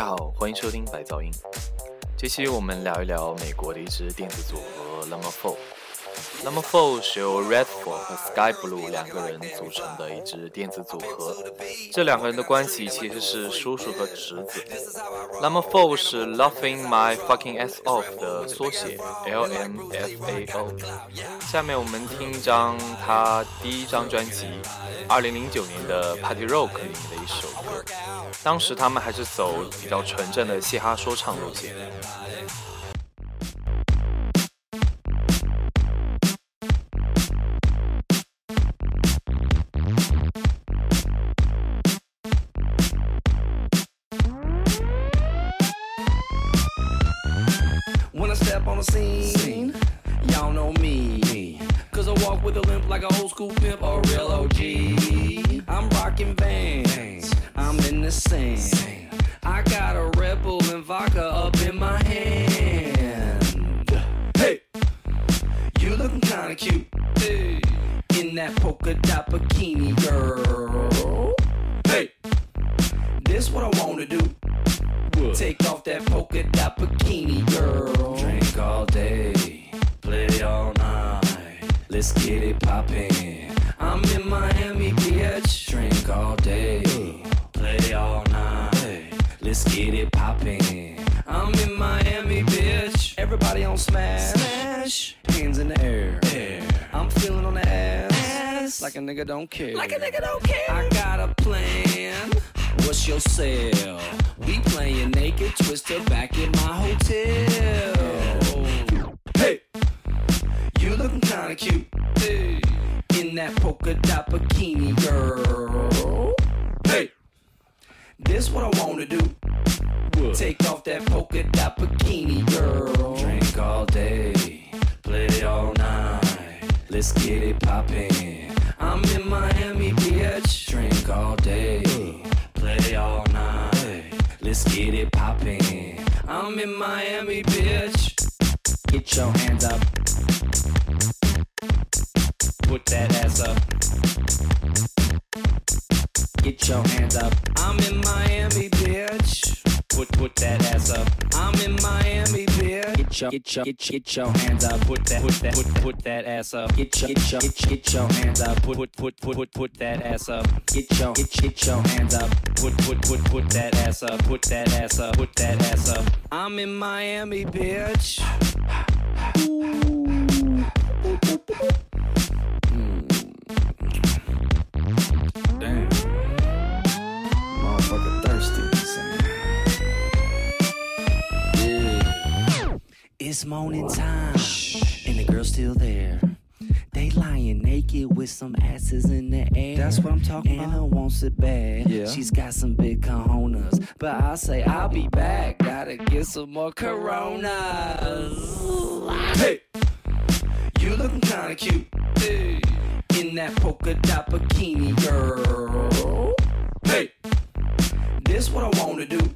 大家好，欢迎收听白噪音。这期我们聊一聊美国的一支电子组合 Number 那么 Four 是由 Red Four 和 Sky Blue 两个人组成的一支电子组合，这两个人的关系其实是叔叔和侄子。那么 Four 是 Laughing My Fucking Ass Off 的缩写，L M F A O。下面我们听一张他第一张专辑《二零零九年的 Party Rock》里面的一首歌，当时他们还是走比较纯正的嘻哈说唱路线。That polka dot bikini, girl. Hey, this what I wanna do. Take off that polka dot bikini, girl. Drink all day, play all night. Let's get it poppin'. I'm in Miami, bitch. Drink all day, play all night. Let's get it poppin'. I'm in Miami, bitch. Everybody on smash. Smash. Hands in the air. air. I'm feeling on the ass. Ass. Like a nigga don't care. Like a nigga don't care. I got a plan. What's your sale? We playing naked twister back in my hotel. Hey, you looking kinda cute. Hey, in that polka dot bikini, girl. Hey, this what I wanna do. Take off that polka dot bikini, girl. Drink all day, play all night. Let's get it poppin'. I'm in Miami, bitch. Drink all day, play all night. Let's get it poppin'. I'm in Miami, bitch. Get your hands up. Put that ass up. Get your hands up. I'm in Miami, bitch. Put put that ass up. I'm in Miami. Get your get your get, your- get your hands up. Put that put that put put that ass up. Get your get your get, your hands up. Put put put put put put that ass up. Get your get, get your hands up. Put put put put that ass up. Put that ass up. Put that ass up. I'm in Miami, bitch. Damn. It's morning time, and the girl's still there. They lying naked with some asses in the air. That's what I'm talking Anna about. wants it bad. Yeah. She's got some big cojones. But I say I'll be back. Gotta get some more coronas. Hey! You looking kinda cute. Hey. In that polka dot bikini, girl. Hey! This what I wanna do.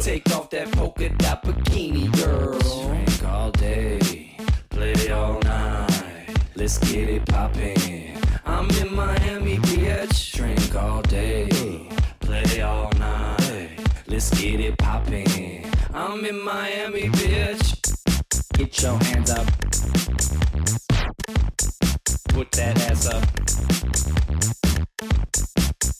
Take off that polka dot bikini, girl. Drink all day, play all night. Let's get it poppin'. I'm in Miami, bitch. Drink all day, play all night. Let's get it poppin'. I'm in Miami, bitch. Get your hands up. Put that ass up.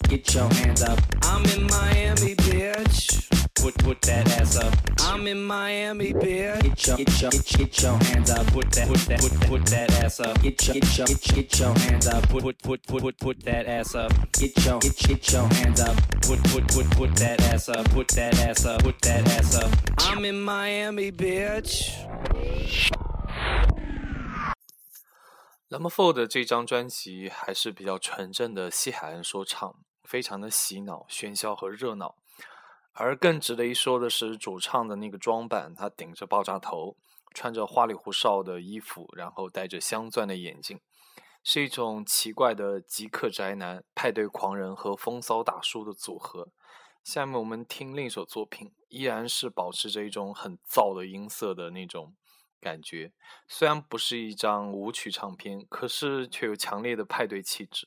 Get your hands up. I'm in Miami, bitch. Put put that ass up. I'm in Miami, bitch. Get your get your get, your hands up. Put that put that put put that ass up. Get your get your get, your hands up. Put put put put put put that ass up. Get your get, get your hands up. Put put put put that ass up. Put that ass up. Put that ass up. I'm in Miami, bitch. Number Four 的这张专辑还是比较纯正的西海岸说唱，非常的洗脑、喧嚣和热闹。而更值得一说的是，主唱的那个装扮，他顶着爆炸头，穿着花里胡哨的衣服，然后戴着镶钻的眼镜，是一种奇怪的极客宅男、派对狂人和风骚大叔的组合。下面我们听另一首作品，依然是保持着一种很燥的音色的那种感觉。虽然不是一张舞曲唱片，可是却有强烈的派对气质。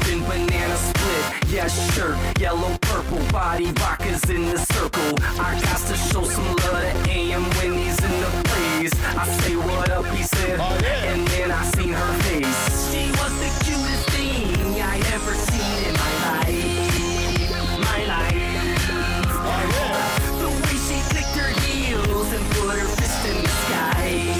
open banana split. Yeah, sure, yellow, purple, body rockers in the circle. I got to show some love to AM when he's in the place. I say what up, he said, oh, yeah. and then I seen her face. She was the cutest thing I ever seen in my life. My life. Oh, yeah. The way she flicked her heels and put her fist in the sky.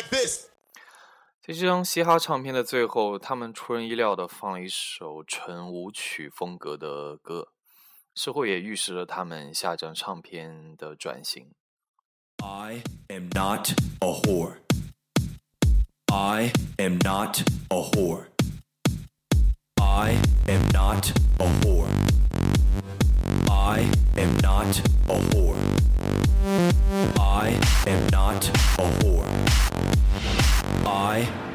在这张嘻哈唱片的最后，他们出人意料的放了一首纯舞曲风格的歌，似乎也预示了他们下张唱片的转型。I am not a whore. I am not a whore. I am not a whore. I am not a whore.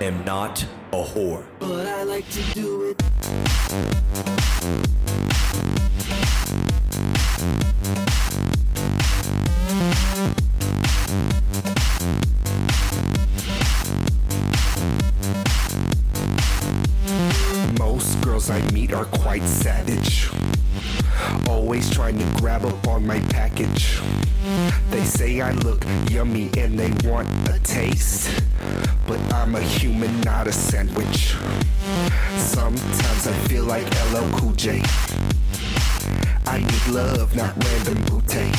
Am not a whore. But I like to do it. I'm a human, not a sandwich. Sometimes I feel like LL Cool J. I need love, not random booty.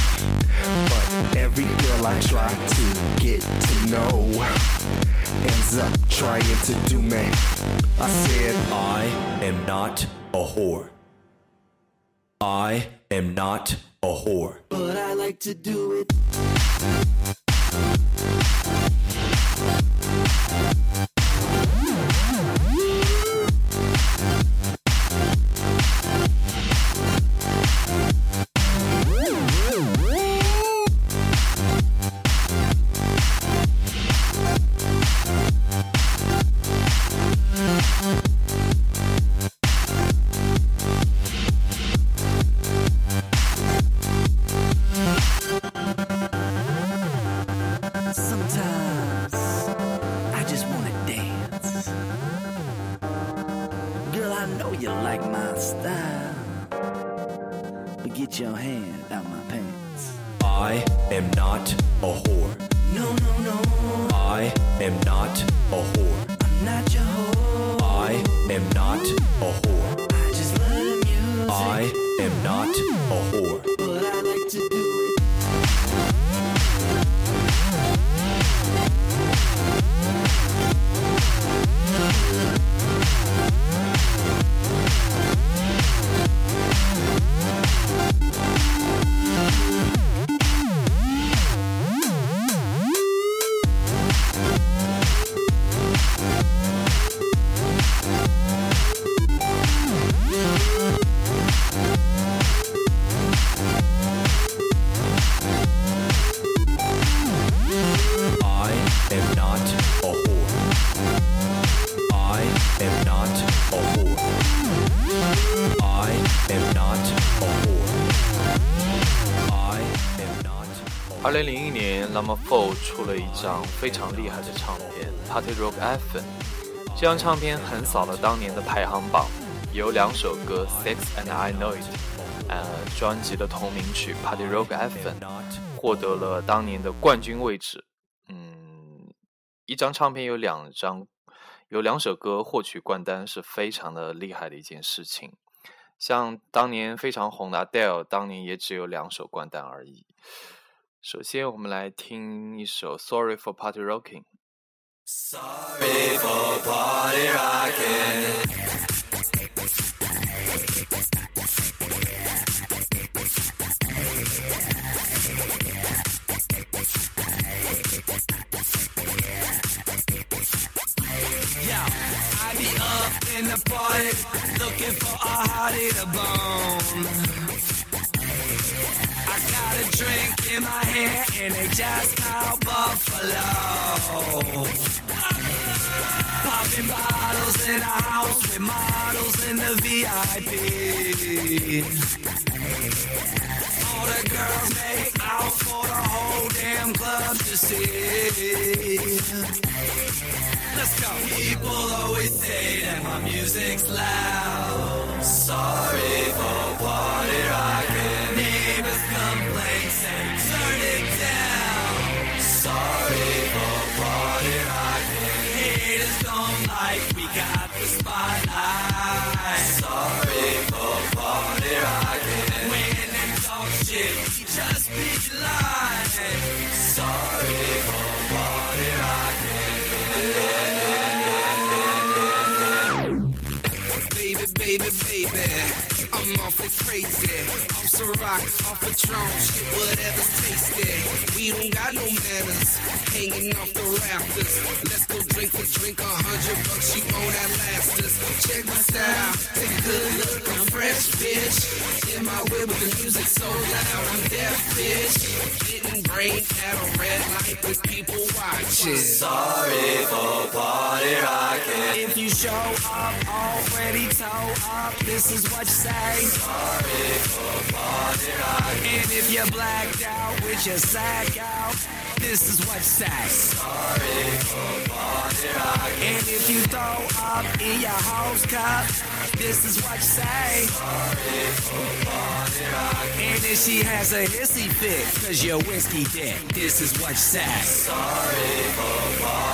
But every girl I try to get to know ends up trying to do me. I said, I am not a whore. I am not a whore. But I like to do it. Not a whore. I just love music. I am not a whore. 零零一年，Lama Four 出了一张非常厉害的唱片《Party Rock Anthem》。这张唱片横扫了当年的排行榜，有两首歌《Sex and I Know It》，呃，专辑的同名曲《Party Rock Anthem》获得了当年的冠军位置。嗯，一张唱片有两张，有两首歌获取冠单是非常的厉害的一件事情。像当年非常红的 Adele，当年也只有两首冠单而已。首先，我们来听一首《Sorry for Party Rocking》。 Yeah, I be up in the party, looking for a hottie to bone. Got a drink in my hand, and they just called Buffalo. Popping bottles in a house with models in the VIP. All the girls make out for the whole damn club to see. Let's go. People always say that my music's loud. Sorry for party rocking. Neighbors complain, say turn it down. Sorry for party rocking. Haters don't like we got the spotlight. Sorry for party rocking. When they talk shit, we just be lying. Sorry for party Baby, baby, baby, I'm awfully crazy. Off some rock, off a Patron, shit, whatever's tasty. We don't got no manners, hanging off the rafters. Let's go drink a drink, a hundred bucks, you own that last us. Check my style, take a good look, I'm fresh, bitch. In my whip with the music so loud, I'm deaf, bitch. Getting brain at a red light with people watching. Sorry for party rocking. If you show up already toe up, this is what you say. And if you're blacked out with your sack out, this is what you say. Sorry for. And if you throw up in your house cup, this is what say. And if she has a hissy fit, cause you're whiskey dick, this is what say. Sorry for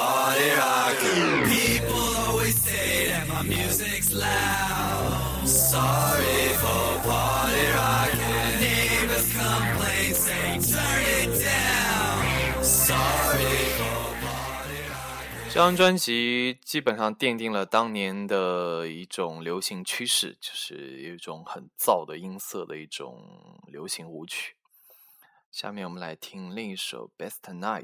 party rocking. People always say that my music's loud. Sorry for party rocking. Neighbors complain, say turn it down. Sorry for party Rock 这张专辑基本上奠定了当年的一种流行趋势，就是有一种很燥的音色的一种流行舞曲。下面我们来听另一首《Best Night》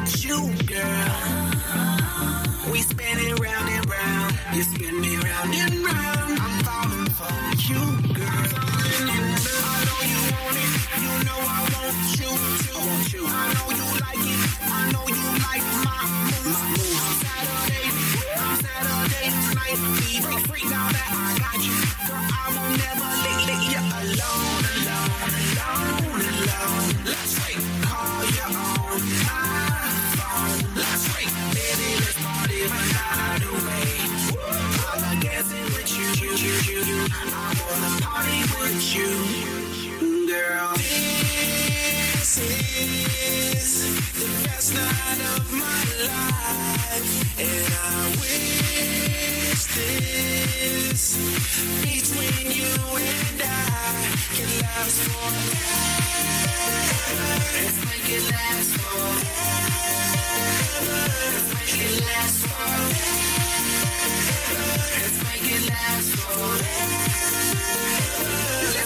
with you, girl. We spin it round and round. You spin me round and round. I'm falling for you, girl. I know you want it. You know I want you. Too. I want you. I know you like it. I know you like my moves. My moves. Saturday, Saturday night. Be free, free now that I got you. Girl, I will never leave, leave you alone, alone, alone, you, girl. This is the best night of my life, and I wish this between you and I can last forever. Let's make it last forever. Let's make it last forever. Let's make it last forever.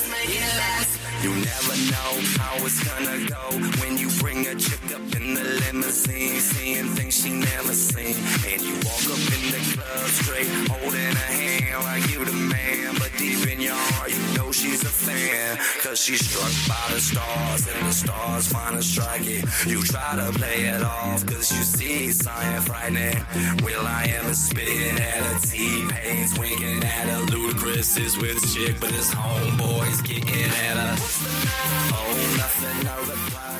You never know how it's gonna go when you bring a chick up the limousine, seeing things she never seen. And you walk up in the club straight, holding her hand like you the man. But deep in your heart, you know she's a fan. Cause she's struck by the stars, and the stars finally strike it. You try to play it off, cause you see something frightening. Will I am spitting at her, T-Pain's winking at her. Ludacris is with chick, but his homeboys getting at her. Oh, nothing, no reply.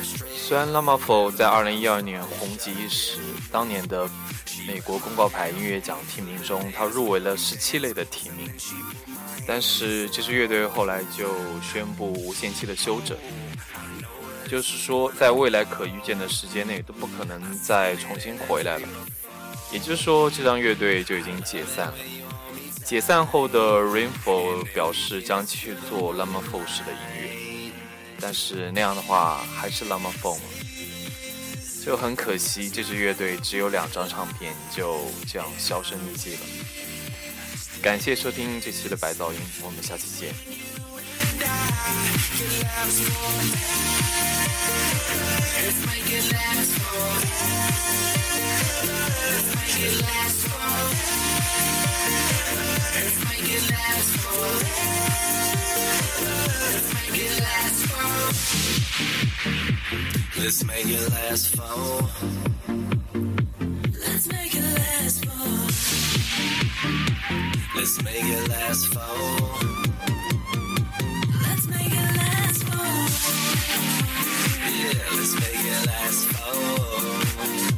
虽然 Lamafo 在2012年红极一时，当年的美国公告牌音乐奖提名中，他入围了17类的提名，但是这支乐队后来就宣布无限期的休整，就是说在未来可预见的时间内都不可能再重新回来了。也就是说，这张乐队就已经解散了。解散后的 Rainfall 表示将继续做 Lamafo 式的音乐。但是那样的话还是那么疯就很可惜，这支乐队只有两张唱片就这样销声匿迹了。感谢收听这期的白噪音，我们下期见。Let's make it last forever. Let's make it last forever. Let's make it last forever. Let's make it last forever. Yeah, let's make it last forever.